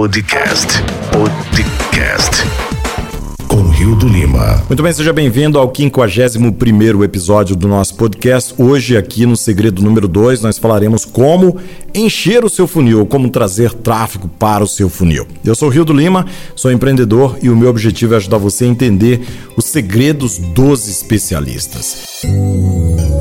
Podcast. Podcast. Com Rio do Lima. Muito bem, seja bem-vindo ao 51 episódio do nosso podcast. Hoje, aqui no Segredo número 2, nós falaremos como encher o seu funil, como trazer tráfego para o seu funil. Eu sou Rio do Lima, sou empreendedor e o meu objetivo é ajudar você a entender os segredos dos especialistas.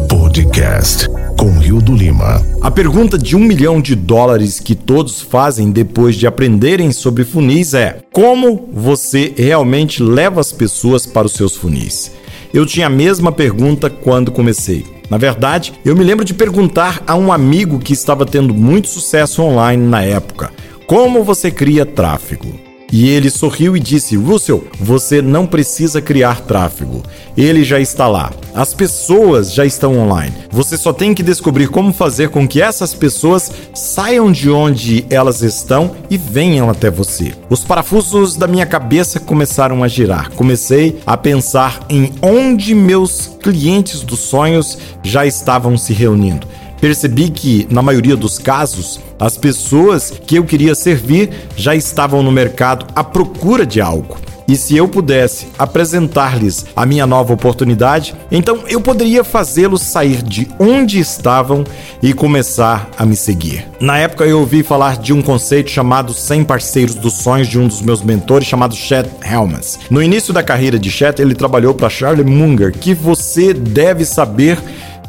Podcast com Rio do Lima. A pergunta de um milhão de dólares que todos fazem depois de aprenderem sobre funis é: como você realmente leva as pessoas para os seus funis? Eu tinha a mesma pergunta quando comecei. Na verdade, eu me lembro de perguntar a um amigo que estava tendo muito sucesso online na época: como você cria tráfego? E ele sorriu e disse: Russell, você não precisa criar tráfego. Ele já está lá. As pessoas já estão online. Você só tem que descobrir como fazer com que essas pessoas saiam de onde elas estão e venham até você. Os parafusos da minha cabeça começaram a girar. Comecei a pensar em onde meus clientes dos sonhos já estavam se reunindo percebi que, na maioria dos casos, as pessoas que eu queria servir já estavam no mercado à procura de algo. E se eu pudesse apresentar-lhes a minha nova oportunidade, então eu poderia fazê-los sair de onde estavam e começar a me seguir. Na época eu ouvi falar de um conceito chamado 100 parceiros dos sonhos de um dos meus mentores chamado Chet Helmans. No início da carreira de Chet, ele trabalhou para Charlie Munger, que você deve saber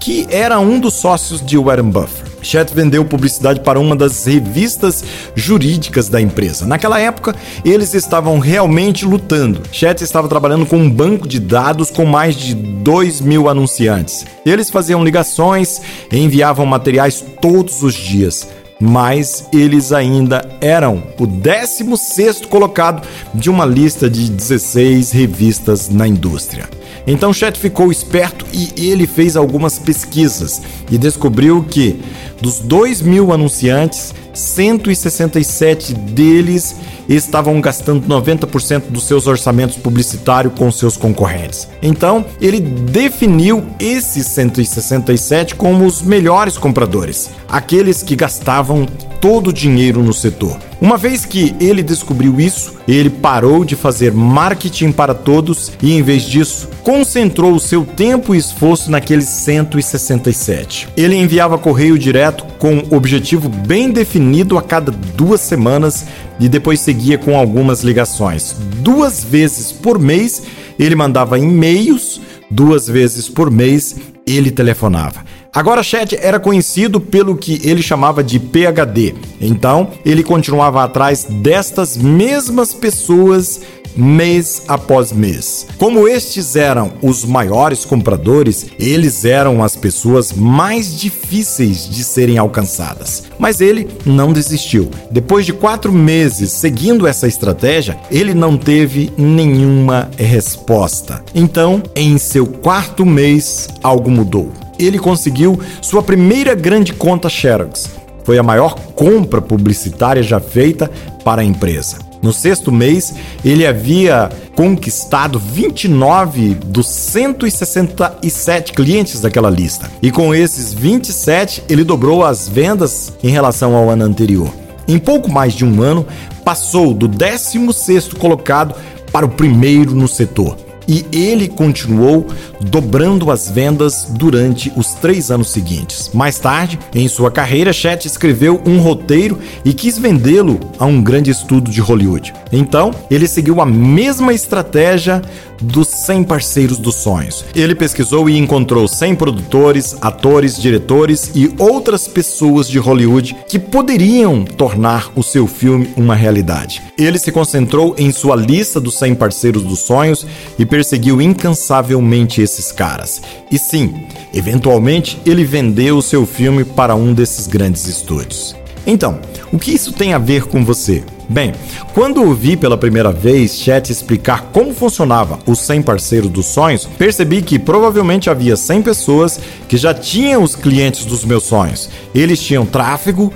que era um dos sócios de Warren Buffett. Chet vendeu publicidade para uma das revistas jurídicas da empresa. Naquela época, eles estavam realmente lutando. Chet estava trabalhando com um banco de dados com mais de 2 mil anunciantes. Eles faziam ligações e enviavam materiais todos os dias mas eles ainda eram o 16 colocado de uma lista de 16 revistas na indústria. Então Chet ficou esperto e ele fez algumas pesquisas e descobriu que dos 2 mil anunciantes, 167 deles estavam gastando 90% dos seus orçamentos publicitários com seus concorrentes. Então, ele definiu esses 167 como os melhores compradores, aqueles que gastavam todo o dinheiro no setor. Uma vez que ele descobriu isso, ele parou de fazer marketing para todos e, em vez disso, concentrou o seu tempo e esforço naqueles 167. Ele enviava correio direto com objetivo bem definido a cada duas semanas e depois seguia com algumas ligações. Duas vezes por mês ele mandava e-mails, duas vezes por mês ele telefonava. Agora, Chet era conhecido pelo que ele chamava de PhD, então ele continuava atrás destas mesmas pessoas mês após mês. Como estes eram os maiores compradores, eles eram as pessoas mais difíceis de serem alcançadas. Mas ele não desistiu. Depois de quatro meses seguindo essa estratégia, ele não teve nenhuma resposta. Então, em seu quarto mês, algo mudou ele conseguiu sua primeira grande conta Xerox. Foi a maior compra publicitária já feita para a empresa. No sexto mês, ele havia conquistado 29 dos 167 clientes daquela lista. E com esses 27, ele dobrou as vendas em relação ao ano anterior. Em pouco mais de um ano, passou do 16º colocado para o primeiro no setor e ele continuou dobrando as vendas durante os três anos seguintes. Mais tarde, em sua carreira, Chet escreveu um roteiro e quis vendê-lo a um grande estudo de Hollywood. Então, ele seguiu a mesma estratégia dos 100 parceiros dos sonhos. Ele pesquisou e encontrou 100 produtores, atores, diretores e outras pessoas de Hollywood que poderiam tornar o seu filme uma realidade. Ele se concentrou em sua lista dos 100 parceiros dos sonhos e perseguiu incansavelmente esses caras. E sim, eventualmente ele vendeu o seu filme para um desses grandes estúdios. Então, o que isso tem a ver com você? Bem, quando ouvi pela primeira vez Chat explicar como funcionava os 100 parceiros dos sonhos, percebi que provavelmente havia 100 pessoas que já tinham os clientes dos meus sonhos. Eles tinham tráfego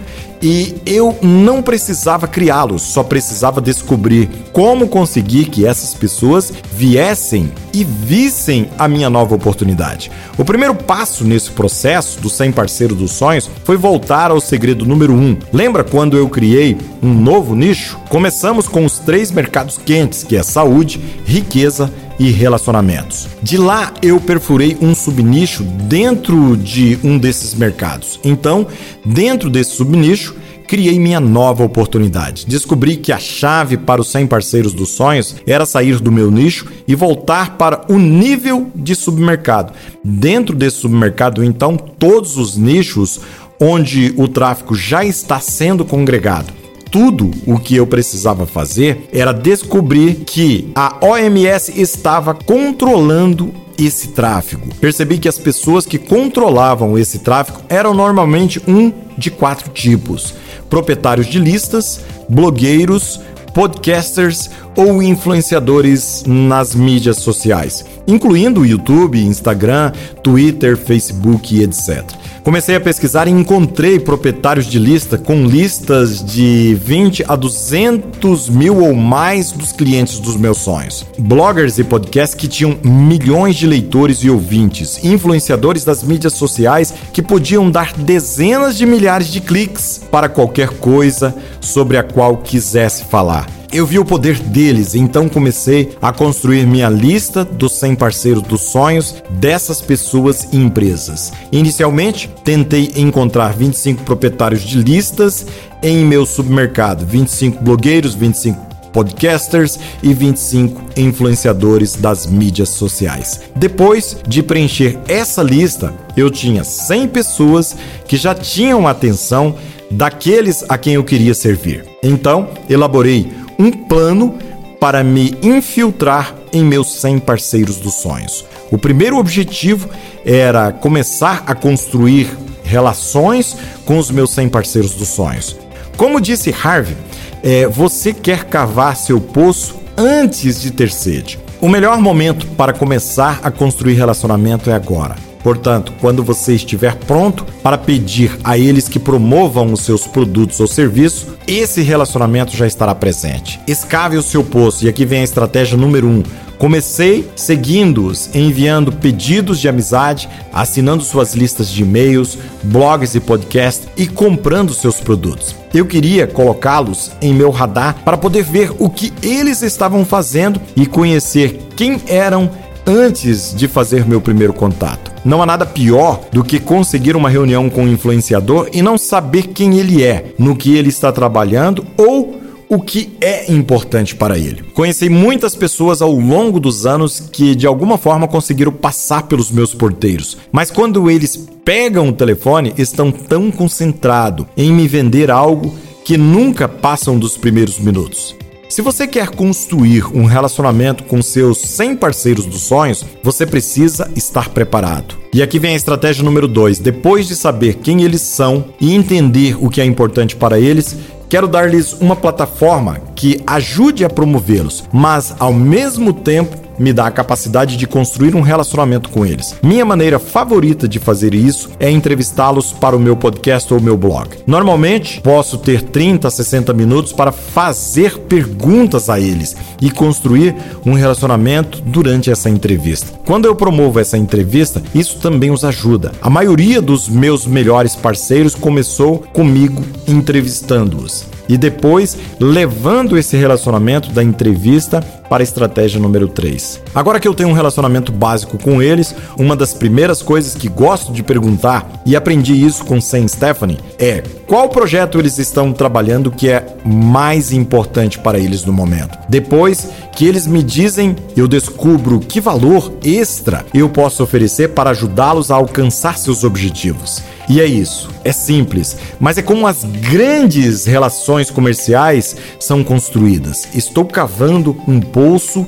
e eu não precisava criá-los, só precisava descobrir como conseguir que essas pessoas viessem e vissem a minha nova oportunidade. O primeiro passo nesse processo do 100 parceiro dos sonhos foi voltar ao segredo número 1. Um. Lembra quando eu criei um novo nicho? Começamos com os três mercados quentes, que é saúde, riqueza e relacionamentos. De lá eu perfurei um subnicho dentro de um desses mercados. Então, dentro desse subnicho, criei minha nova oportunidade. Descobri que a chave para os 100 parceiros dos sonhos era sair do meu nicho e voltar para o nível de submercado. Dentro desse submercado, então, todos os nichos onde o tráfego já está sendo congregado tudo o que eu precisava fazer era descobrir que a OMS estava controlando esse tráfego. Percebi que as pessoas que controlavam esse tráfego eram normalmente um de quatro tipos: proprietários de listas, blogueiros, podcasters ou influenciadores nas mídias sociais, incluindo YouTube, Instagram, Twitter, Facebook e etc. Comecei a pesquisar e encontrei proprietários de lista com listas de 20 a 200 mil ou mais dos clientes dos meus sonhos. Bloggers e podcasts que tinham milhões de leitores e ouvintes, influenciadores das mídias sociais que podiam dar dezenas de milhares de cliques para qualquer coisa sobre a qual quisesse falar. Eu vi o poder deles, então comecei a construir minha lista dos 100 parceiros dos sonhos dessas pessoas e empresas. Inicialmente, tentei encontrar 25 proprietários de listas em meu submercado, 25 blogueiros, 25 podcasters e 25 influenciadores das mídias sociais. Depois de preencher essa lista, eu tinha 100 pessoas que já tinham atenção daqueles a quem eu queria servir. Então, elaborei um plano para me infiltrar em meus 100 parceiros dos sonhos. O primeiro objetivo era começar a construir relações com os meus 100 parceiros dos sonhos. Como disse Harvey, é, você quer cavar seu poço antes de ter sede. O melhor momento para começar a construir relacionamento é agora. Portanto, quando você estiver pronto para pedir a eles que promovam os seus produtos ou serviços, esse relacionamento já estará presente. Escave o seu poço, e aqui vem a estratégia número 1. Um. Comecei seguindo-os, enviando pedidos de amizade, assinando suas listas de e-mails, blogs e podcasts e comprando seus produtos. Eu queria colocá-los em meu radar para poder ver o que eles estavam fazendo e conhecer quem eram antes de fazer meu primeiro contato. Não há nada pior do que conseguir uma reunião com um influenciador e não saber quem ele é, no que ele está trabalhando ou o que é importante para ele. Conheci muitas pessoas ao longo dos anos que de alguma forma conseguiram passar pelos meus porteiros, mas quando eles pegam o telefone, estão tão concentrados em me vender algo que nunca passam dos primeiros minutos. Se você quer construir um relacionamento com seus 100 parceiros dos sonhos, você precisa estar preparado. E aqui vem a estratégia número 2. Depois de saber quem eles são e entender o que é importante para eles, quero dar-lhes uma plataforma que ajude a promovê-los, mas ao mesmo tempo me dá a capacidade de construir um relacionamento com eles. Minha maneira favorita de fazer isso é entrevistá-los para o meu podcast ou meu blog. Normalmente, posso ter 30 a 60 minutos para fazer perguntas a eles e construir um relacionamento durante essa entrevista. Quando eu promovo essa entrevista, isso também os ajuda. A maioria dos meus melhores parceiros começou comigo entrevistando-os e depois levando esse relacionamento da entrevista para a estratégia número 3. Agora que eu tenho um relacionamento básico com eles, uma das primeiras coisas que gosto de perguntar, e aprendi isso com Sam Stephanie, é qual projeto eles estão trabalhando que é mais importante para eles no momento. Depois que eles me dizem, eu descubro que valor extra eu posso oferecer para ajudá-los a alcançar seus objetivos. E é isso. É simples, mas é como as grandes relações comerciais são construídas. Estou cavando um poço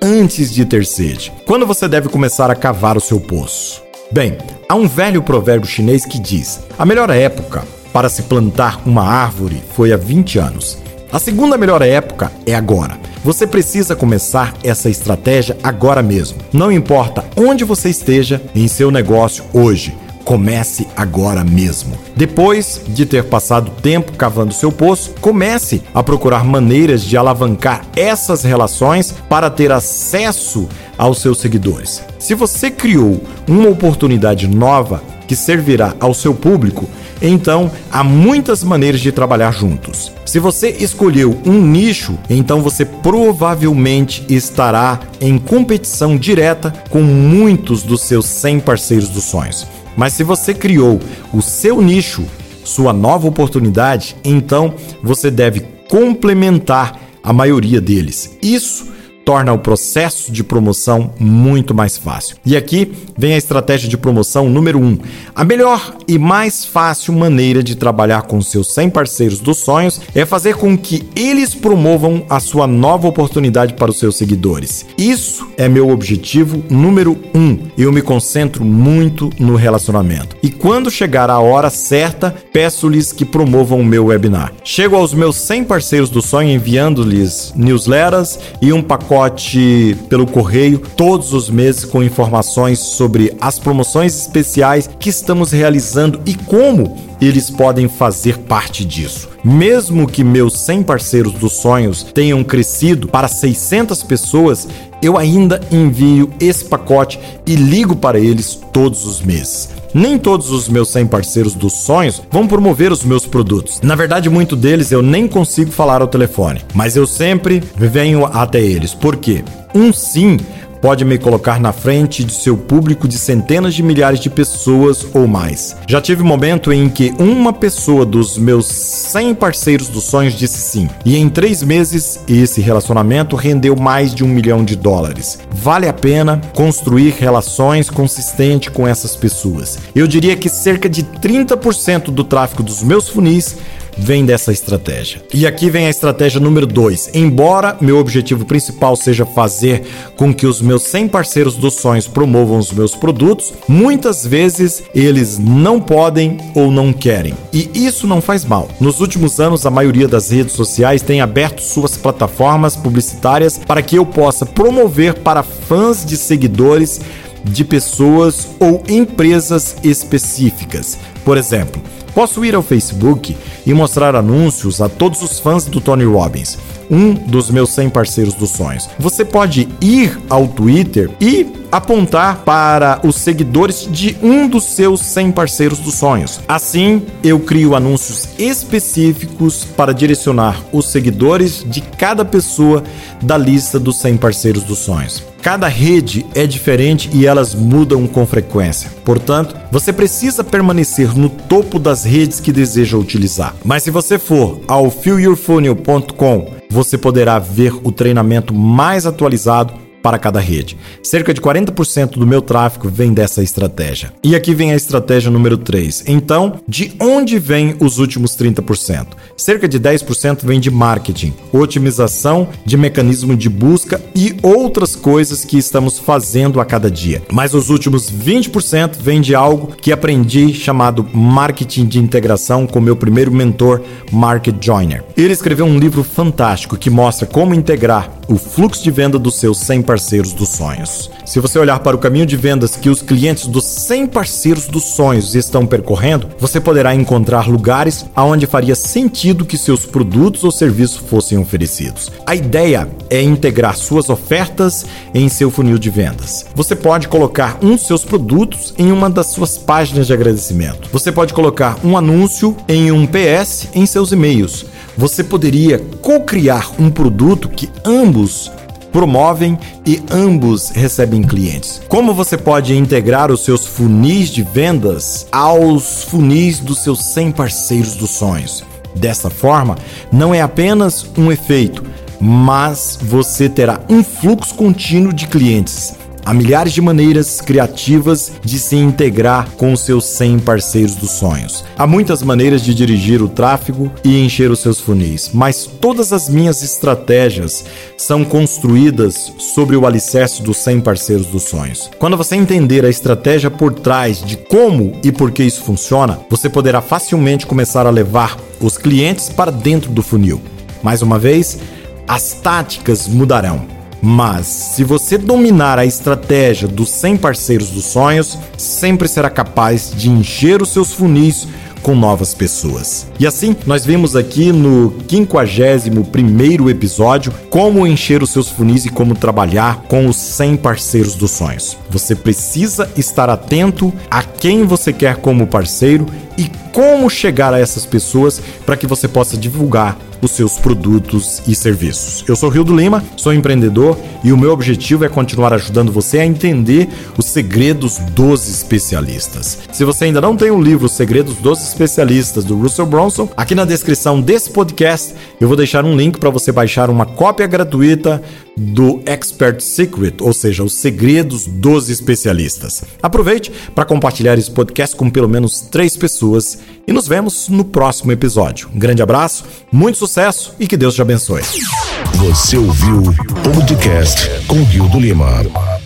antes de ter sede. Quando você deve começar a cavar o seu poço? Bem, há um velho provérbio chinês que diz: a melhor época para se plantar uma árvore foi há 20 anos. A segunda melhor época é agora. Você precisa começar essa estratégia agora mesmo. Não importa onde você esteja em seu negócio hoje Comece agora mesmo. Depois de ter passado tempo cavando seu poço, comece a procurar maneiras de alavancar essas relações para ter acesso aos seus seguidores. Se você criou uma oportunidade nova que servirá ao seu público, então há muitas maneiras de trabalhar juntos. Se você escolheu um nicho, então você provavelmente estará em competição direta com muitos dos seus 100 parceiros dos sonhos. Mas se você criou o seu nicho, sua nova oportunidade, então você deve complementar a maioria deles. Isso torna o processo de promoção muito mais fácil. E aqui vem a estratégia de promoção número 1. Um. A melhor e mais fácil maneira de trabalhar com seus 100 parceiros dos sonhos é fazer com que eles promovam a sua nova oportunidade para os seus seguidores. Isso é meu objetivo número 1. Um. Eu me concentro muito no relacionamento. E quando chegar a hora certa, peço-lhes que promovam o meu webinar. Chego aos meus 100 parceiros do sonho enviando-lhes newsletters e um pacote pelo correio todos os meses com informações sobre as promoções especiais que estamos realizando e como eles podem fazer parte disso. Mesmo que meus 100 parceiros dos sonhos tenham crescido para 600 pessoas, eu ainda envio esse pacote e ligo para eles todos os meses. Nem todos os meus 100 parceiros dos sonhos vão promover os meus produtos. Na verdade, muito deles eu nem consigo falar ao telefone, mas eu sempre venho até eles. Por quê? Um sim pode me colocar na frente de seu público de centenas de milhares de pessoas ou mais. Já tive um momento em que uma pessoa dos meus 100 parceiros dos sonhos disse sim, e em três meses esse relacionamento rendeu mais de um milhão de dólares. Vale a pena construir relações consistentes com essas pessoas. Eu diria que cerca de 30% do tráfego dos meus funis vem dessa estratégia. E aqui vem a estratégia número 2. Embora meu objetivo principal seja fazer com que os meus 100 parceiros dos sonhos promovam os meus produtos, muitas vezes eles não podem ou não querem. E isso não faz mal. Nos últimos anos, a maioria das redes sociais tem aberto suas plataformas publicitárias para que eu possa promover para fãs de seguidores de pessoas ou empresas específicas. Por exemplo, Posso ir ao Facebook e mostrar anúncios a todos os fãs do Tony Robbins, um dos meus 100 parceiros dos sonhos. Você pode ir ao Twitter e apontar para os seguidores de um dos seus 100 parceiros dos sonhos. Assim, eu crio anúncios específicos para direcionar os seguidores de cada pessoa da lista dos 100 parceiros dos sonhos. Cada rede é diferente e elas mudam com frequência. Portanto, você precisa permanecer no topo das redes que deseja utilizar. Mas se você for ao fillyourfunnel.com, você poderá ver o treinamento mais atualizado para cada rede. Cerca de 40% do meu tráfego vem dessa estratégia. E aqui vem a estratégia número 3. Então, de onde vem os últimos 30%? Cerca de 10% vem de marketing, otimização de mecanismo de busca e outras coisas que estamos fazendo a cada dia. Mas os últimos 20% vem de algo que aprendi chamado marketing de integração com meu primeiro mentor, Market Joyner. Ele escreveu um livro fantástico que mostra como integrar o fluxo de venda dos seus 100 parceiros dos sonhos. Se você olhar para o caminho de vendas que os clientes dos 100 parceiros dos sonhos estão percorrendo, você poderá encontrar lugares aonde faria sentido que seus produtos ou serviços fossem oferecidos. A ideia é integrar suas ofertas em seu funil de vendas. Você pode colocar um dos seus produtos em uma das suas páginas de agradecimento. Você pode colocar um anúncio em um PS em seus e-mails você poderia co-criar um produto que ambos promovem e ambos recebem clientes. Como você pode integrar os seus funis de vendas aos funis dos seus 100 parceiros dos sonhos? Dessa forma, não é apenas um efeito, mas você terá um fluxo contínuo de clientes Há milhares de maneiras criativas de se integrar com os seus 100 parceiros dos sonhos. Há muitas maneiras de dirigir o tráfego e encher os seus funis, mas todas as minhas estratégias são construídas sobre o alicerce dos 100 parceiros dos sonhos. Quando você entender a estratégia por trás de como e por que isso funciona, você poderá facilmente começar a levar os clientes para dentro do funil. Mais uma vez, as táticas mudarão Mas se você dominar a estratégia dos 100 parceiros dos sonhos, sempre será capaz de encher os seus funis com novas pessoas. E assim, nós vimos aqui no 51 episódio como encher os seus funis e como trabalhar com os 100 parceiros dos sonhos. Você precisa estar atento a quem você quer como parceiro e como chegar a essas pessoas para que você possa divulgar os seus produtos e serviços. Eu sou Rio do Lima, sou empreendedor e o meu objetivo é continuar ajudando você a entender os segredos dos especialistas. Se você ainda não tem o livro Segredos dos Especialistas do Russell Bronson, aqui na descrição desse podcast eu vou deixar um link para você baixar uma cópia gratuita do Expert Secret, ou seja, os segredos dos especialistas. Aproveite para compartilhar esse podcast com pelo menos três pessoas e nos vemos no próximo episódio. Um grande abraço, muito sucesso e que Deus te abençoe. Você ouviu o podcast com Rio do Lima.